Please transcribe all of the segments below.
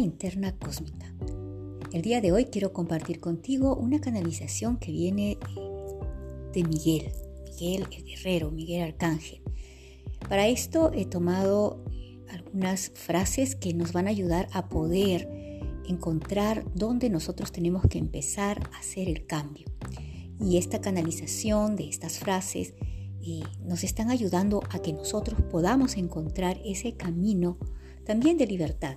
interna cósmica. El día de hoy quiero compartir contigo una canalización que viene de Miguel, Miguel el guerrero, Miguel Arcángel. Para esto he tomado algunas frases que nos van a ayudar a poder encontrar dónde nosotros tenemos que empezar a hacer el cambio. Y esta canalización de estas frases eh, nos están ayudando a que nosotros podamos encontrar ese camino también de libertad.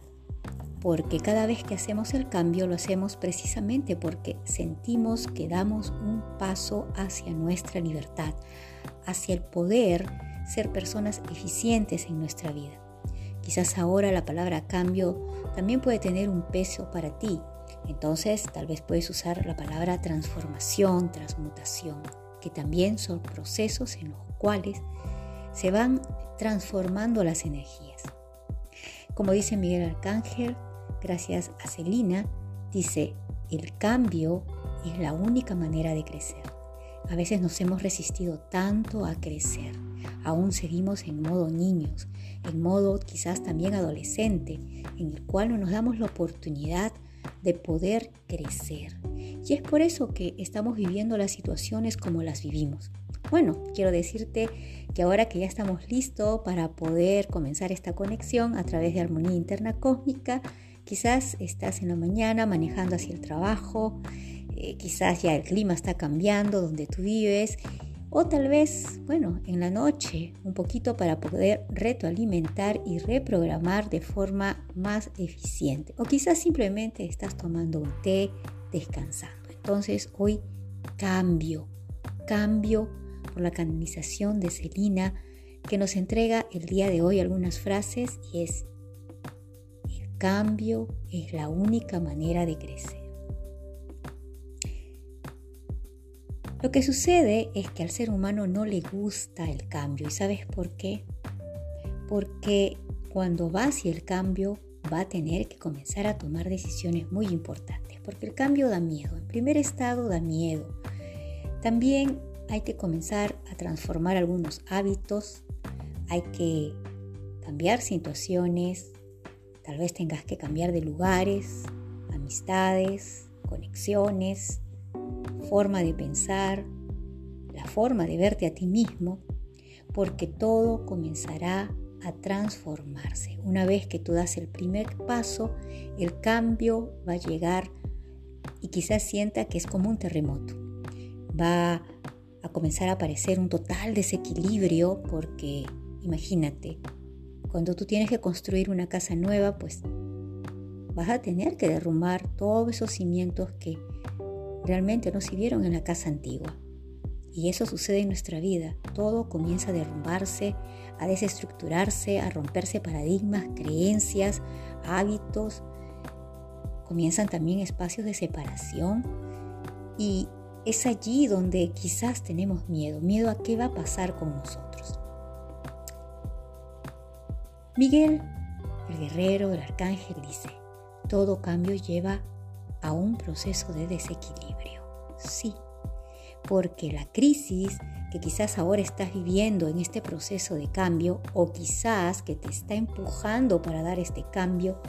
Porque cada vez que hacemos el cambio lo hacemos precisamente porque sentimos que damos un paso hacia nuestra libertad, hacia el poder ser personas eficientes en nuestra vida. Quizás ahora la palabra cambio también puede tener un peso para ti. Entonces tal vez puedes usar la palabra transformación, transmutación, que también son procesos en los cuales se van transformando las energías. Como dice Miguel Arcángel, gracias a Celina, dice, el cambio es la única manera de crecer. A veces nos hemos resistido tanto a crecer. Aún seguimos en modo niños, en modo quizás también adolescente, en el cual no nos damos la oportunidad de poder crecer. Y es por eso que estamos viviendo las situaciones como las vivimos. Bueno, quiero decirte que ahora que ya estamos listos para poder comenzar esta conexión a través de Armonía Interna Cósmica, quizás estás en la mañana manejando hacia el trabajo, eh, quizás ya el clima está cambiando donde tú vives o tal vez, bueno, en la noche un poquito para poder retroalimentar y reprogramar de forma más eficiente. O quizás simplemente estás tomando un té, descansando. Entonces hoy cambio, cambio por la canalización de Celina que nos entrega el día de hoy algunas frases y es, cambio es la única manera de crecer. Lo que sucede es que al ser humano no le gusta el cambio. ¿Y sabes por qué? Porque cuando va hacia el cambio va a tener que comenzar a tomar decisiones muy importantes. Porque el cambio da miedo. En primer estado da miedo. También hay que comenzar a transformar algunos hábitos. Hay que cambiar situaciones. Tal vez tengas que cambiar de lugares, amistades, conexiones forma de pensar, la forma de verte a ti mismo, porque todo comenzará a transformarse. Una vez que tú das el primer paso, el cambio va a llegar y quizás sienta que es como un terremoto. Va a comenzar a aparecer un total desequilibrio porque imagínate, cuando tú tienes que construir una casa nueva, pues vas a tener que derrumbar todos esos cimientos que realmente no sirvieron en la casa antigua. Y eso sucede en nuestra vida. Todo comienza a derrumbarse, a desestructurarse, a romperse paradigmas, creencias, hábitos. Comienzan también espacios de separación. Y es allí donde quizás tenemos miedo, miedo a qué va a pasar con nosotros. Miguel, el guerrero, el arcángel, dice, todo cambio lleva a un proceso de desequilibrio. Sí, porque la crisis que quizás ahora estás viviendo en este proceso de cambio o quizás que te está empujando para dar este cambio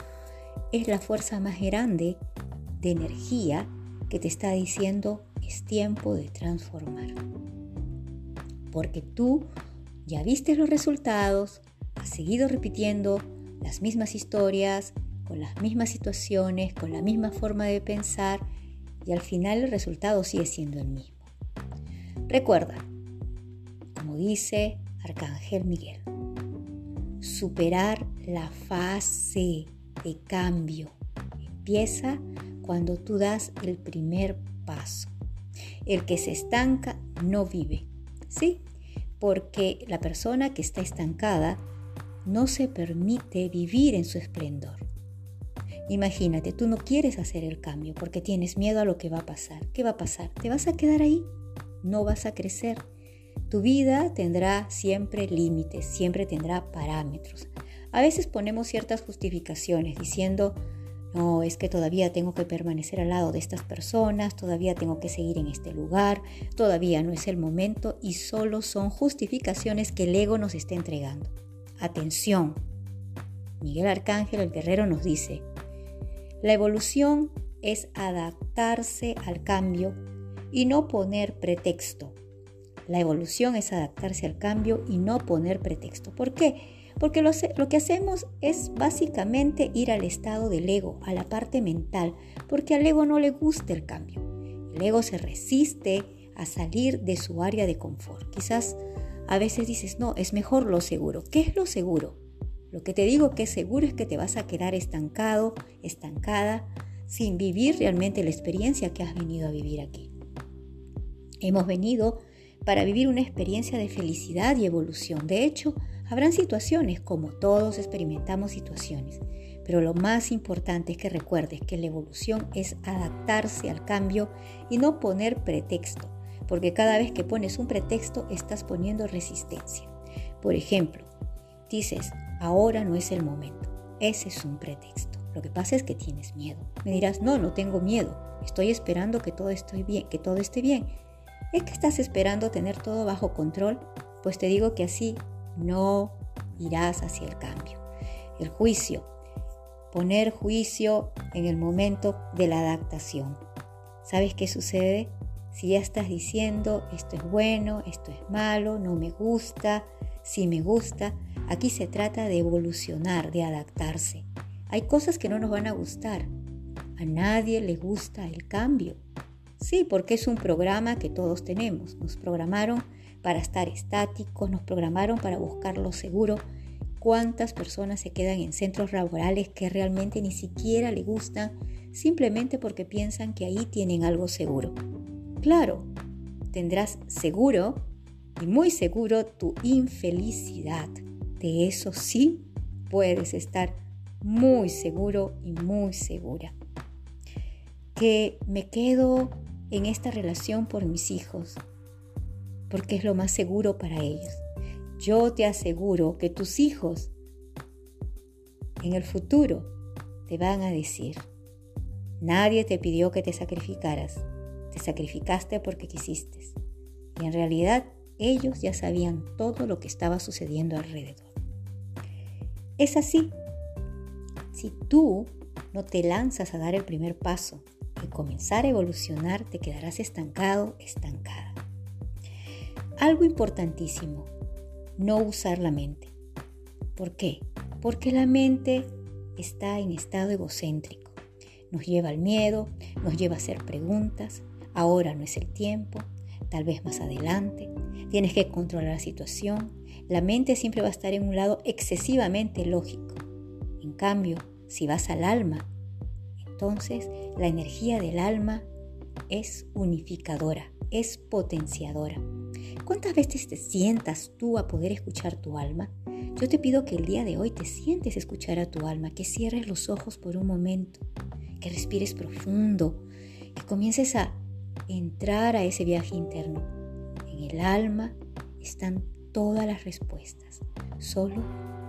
es la fuerza más grande de energía que te está diciendo es tiempo de transformar. Porque tú ya viste los resultados, seguido repitiendo las mismas historias, con las mismas situaciones, con la misma forma de pensar y al final el resultado sigue siendo el mismo. Recuerda, como dice Arcángel Miguel, superar la fase de cambio empieza cuando tú das el primer paso. El que se estanca no vive, ¿sí? Porque la persona que está estancada no se permite vivir en su esplendor. Imagínate, tú no quieres hacer el cambio porque tienes miedo a lo que va a pasar. ¿Qué va a pasar? ¿Te vas a quedar ahí? No vas a crecer. Tu vida tendrá siempre límites, siempre tendrá parámetros. A veces ponemos ciertas justificaciones diciendo, no, es que todavía tengo que permanecer al lado de estas personas, todavía tengo que seguir en este lugar, todavía no es el momento y solo son justificaciones que el ego nos está entregando. Atención. Miguel Arcángel el Guerrero nos dice, La evolución es adaptarse al cambio y no poner pretexto. La evolución es adaptarse al cambio y no poner pretexto. ¿Por qué? Porque lo, que hacemos es básicamente ir al estado del ego, a la parte mental, porque al ego no le gusta el cambio. El ego se resiste a salir de su área de confort. Quizás a veces dices, no, es mejor lo seguro. ¿Qué es lo seguro? Lo que te digo que es seguro es que te vas a quedar estancado, estancada, sin vivir realmente la experiencia que has venido a vivir aquí. Hemos venido para vivir una experiencia de felicidad y evolución. De hecho, habrán situaciones, como todos experimentamos situaciones, pero lo más importante es que recuerdes que la evolución es adaptarse al cambio y no poner pretexto, porque cada vez que pones un pretexto estás poniendo resistencia. Por ejemplo, dices, ahora no es el momento. Ese es un pretexto. Lo que pasa es que tienes miedo. Me dirás, no, no tengo miedo. Estoy esperando que todo esté bien, que todo esté bien. ¿Es que estás esperando tener todo bajo control? Pues te digo que así no irás hacia el cambio. El juicio. Poner juicio en el momento de la adaptación. ¿Sabes qué sucede? Si ya estás diciendo esto es bueno, esto es malo, no me gusta, si me gusta, aquí se trata de evolucionar, de adaptarse. Hay cosas que no nos van a gustar. A nadie le gusta el cambio. Sí, porque es un programa que todos tenemos. Nos programaron para estar estáticos, nos programaron para buscar lo seguro. ¿Cuántas personas se quedan en centros laborales que realmente ni siquiera le gustan simplemente porque piensan que ahí tienen algo seguro? Claro, tendrás seguro y muy seguro tu infelicidad. De eso sí puedes estar muy seguro y muy segura. Que me quedo en esta relación por mis hijos, porque es lo más seguro para ellos. Yo te aseguro que tus hijos en el futuro te van a decir, nadie te pidió que te sacrificaras, te sacrificaste porque quisiste. Y en realidad ellos ya sabían todo lo que estaba sucediendo alrededor. Es así. Si tú no te lanzas a dar el primer paso comenzar a evolucionar te quedarás estancado, estancada. Algo importantísimo, no usar la mente. ¿Por qué? Porque la mente está en estado egocéntrico. Nos lleva al miedo, nos lleva a hacer preguntas, ahora no es el tiempo, tal vez más adelante, tienes que controlar la situación. La mente siempre va a estar en un lado excesivamente lógico. En cambio, si vas al alma, entonces, la energía del alma es unificadora, es potenciadora. ¿Cuántas veces te sientas tú a poder escuchar tu alma? Yo te pido que el día de hoy te sientes a escuchar a tu alma, que cierres los ojos por un momento, que respires profundo, que comiences a entrar a ese viaje interno. En el alma están todas las respuestas, solo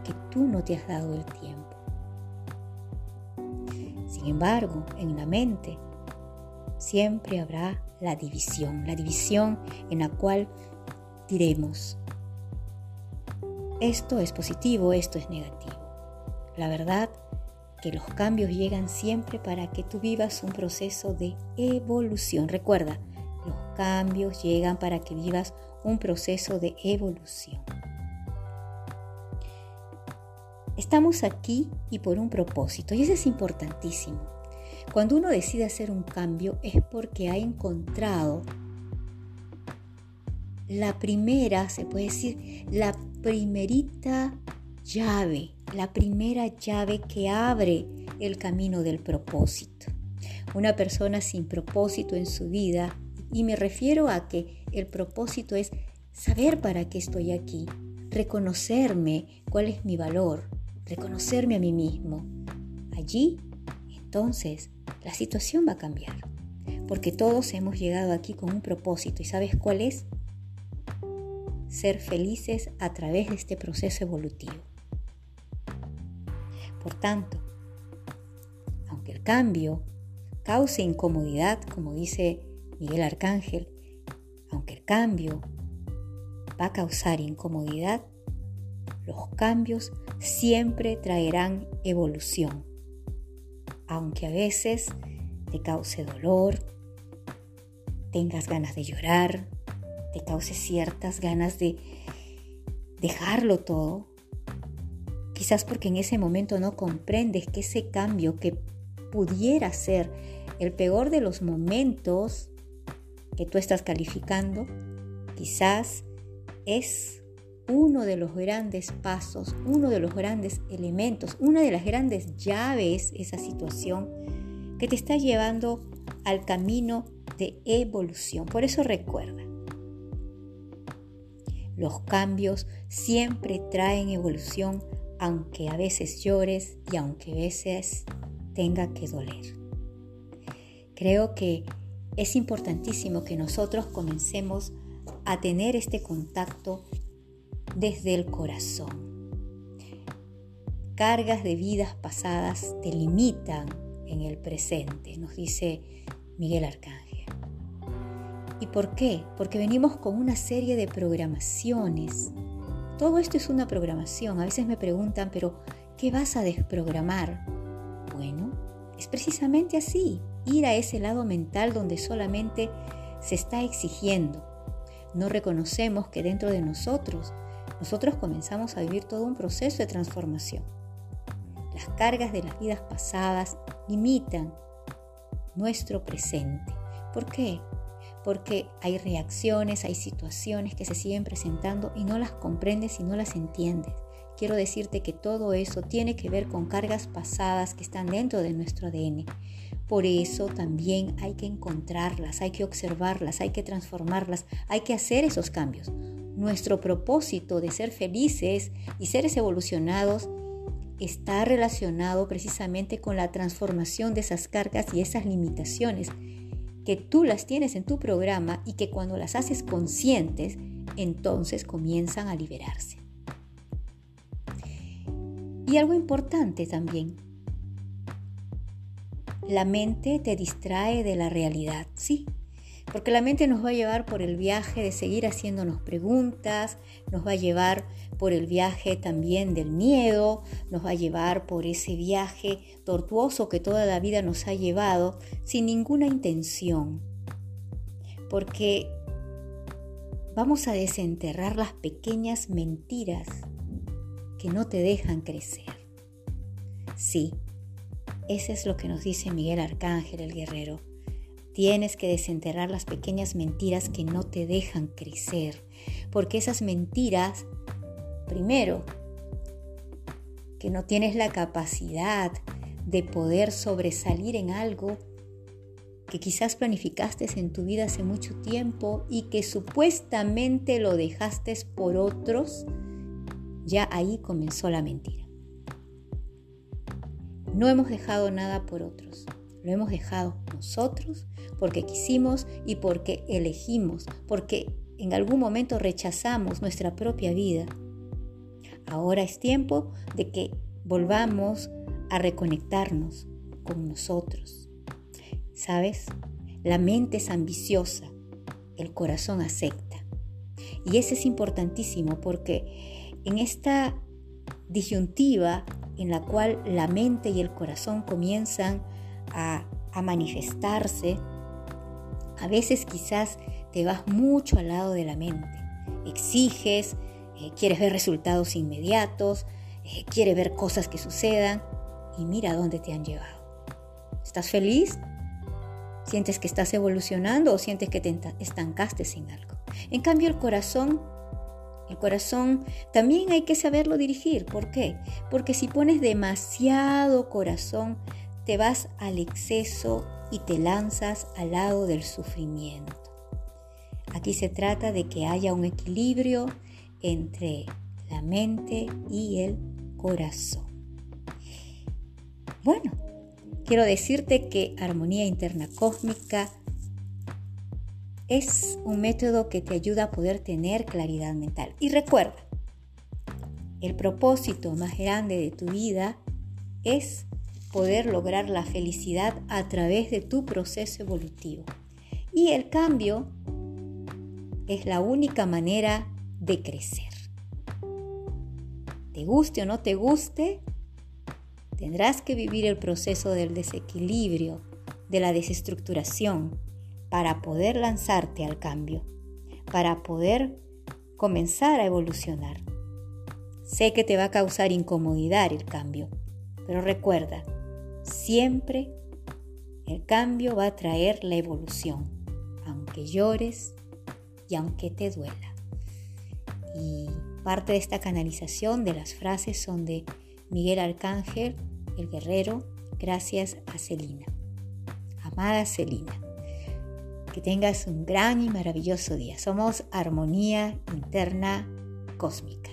que tú no te has dado el tiempo. Sin embargo, en la mente siempre habrá la división, la división en la cual diremos, esto es positivo, esto es negativo. La verdad que los cambios llegan siempre para que tú vivas un proceso de evolución. Recuerda, los cambios llegan para que vivas un proceso de evolución. Estamos aquí y por un propósito, y eso es importantísimo. Cuando uno decide hacer un cambio es porque ha encontrado la primera, se puede decir, la primerita llave, la primera llave que abre el camino del propósito. Una persona sin propósito en su vida, y me refiero a que el propósito es saber para qué estoy aquí, reconocerme cuál es mi valor, reconocerme a mí mismo. Allí, entonces, la situación va a cambiar. Porque todos hemos llegado aquí con un propósito. ¿Y sabes cuál es? Ser felices a través de este proceso evolutivo. Por tanto, aunque el cambio cause incomodidad, como dice Miguel Arcángel, aunque el cambio va a causar incomodidad, los cambios siempre traerán evolución. aunque a veces te cause dolor, tengas ganas de llorar, te cause ciertas ganas de dejarlo todo, quizás porque en ese momento no comprendes que ese cambio que pudiera ser el peor de los momentos que tú estás calificando, quizás es uno de los grandes pasos, uno de los grandes elementos, una de las grandes llaves, esa situación que te está llevando al camino de evolución. Por eso recuerda, los cambios siempre traen evolución, aunque a veces llores y aunque a veces tenga que doler. Creo que es importantísimo que nosotros comencemos a tener este contacto desde el corazón. Cargas de vidas pasadas te limitan en el presente, nos dice Miguel Arcángel. ¿Y por qué? Porque venimos con una serie de programaciones. Todo esto es una programación. A veces me preguntan, pero ¿qué vas a desprogramar? Bueno, es precisamente así, ir a ese lado mental donde solamente se está exigiendo. No reconocemos que dentro de nosotros nosotros comenzamos a vivir todo un proceso de transformación. Las cargas de las vidas pasadas limitan nuestro presente. ¿Por qué? Porque hay reacciones, hay situaciones que se siguen presentando y no las comprendes y no las entiendes. Quiero decirte que todo eso tiene que ver con cargas pasadas que están dentro de nuestro ADN. Por eso también hay que encontrarlas, hay que observarlas, hay que transformarlas, hay que hacer esos cambios. Nuestro propósito de ser felices y seres evolucionados está relacionado precisamente con la transformación de esas cargas y esas limitaciones que tú las tienes en tu programa y que cuando las haces conscientes, entonces comienzan a liberarse. Y algo importante también, la mente te distrae de la realidad, sí, porque la mente nos va a llevar por el viaje de seguir haciéndonos preguntas, nos va a llevar por el viaje también del miedo, nos va a llevar por ese viaje tortuoso que toda la vida nos ha llevado sin ninguna intención. Porque vamos a desenterrar las pequeñas mentiras que no te dejan crecer. Sí, ese es lo que nos dice Miguel Arcángel el Guerrero. Tienes que desenterrar las pequeñas mentiras que no te dejan crecer, porque esas mentiras, primero, que no tienes la capacidad de poder sobresalir en algo que quizás planificaste en tu vida hace mucho tiempo y que supuestamente lo dejaste por otros, ya ahí comenzó la mentira. No hemos dejado nada por otros. Lo hemos dejado nosotros porque quisimos y porque elegimos, porque en algún momento rechazamos nuestra propia vida. Ahora es tiempo de que volvamos a reconectarnos con nosotros. ¿Sabes? La mente es ambiciosa, el corazón acepta. Y eso es importantísimo porque en esta disyuntiva en la cual la mente y el corazón comienzan a, manifestarse, a veces quizás te vas mucho al lado de la mente. Exiges, eh, quieres ver resultados inmediatos, eh, quieres ver cosas que sucedan y mira dónde te han llevado. ¿Estás feliz? ¿Sientes que estás evolucionando o sientes que te estancaste sin algo? En cambio el corazón, el corazón también hay que saberlo dirigir. ¿Por qué? Porque si pones demasiado corazón, te vas al exceso y te lanzas al lado del sufrimiento. Aquí se trata de que haya un equilibrio entre la mente y el corazón. Bueno, quiero decirte que armonía interna cósmica es un método que te ayuda a poder tener claridad mental. Y recuerda, el propósito más grande de tu vida es poder lograr la felicidad a través de tu proceso evolutivo. Y el cambio es la única manera de crecer. Te guste o no te guste, Tendrás que vivir el proceso del desequilibrio, de la desestructuración, para poder lanzarte al cambio, para poder comenzar a evolucionar. Sé que te va a causar incomodidad el cambio, pero recuerda, siempre el cambio va a traer la evolución, aunque llores y aunque te duela. Y parte de esta canalización de las frases son de Miguel Arcángel, el guerrero, gracias a Celina. Amada Celina, que tengas un gran y maravilloso día. Somos armonía interna cósmica.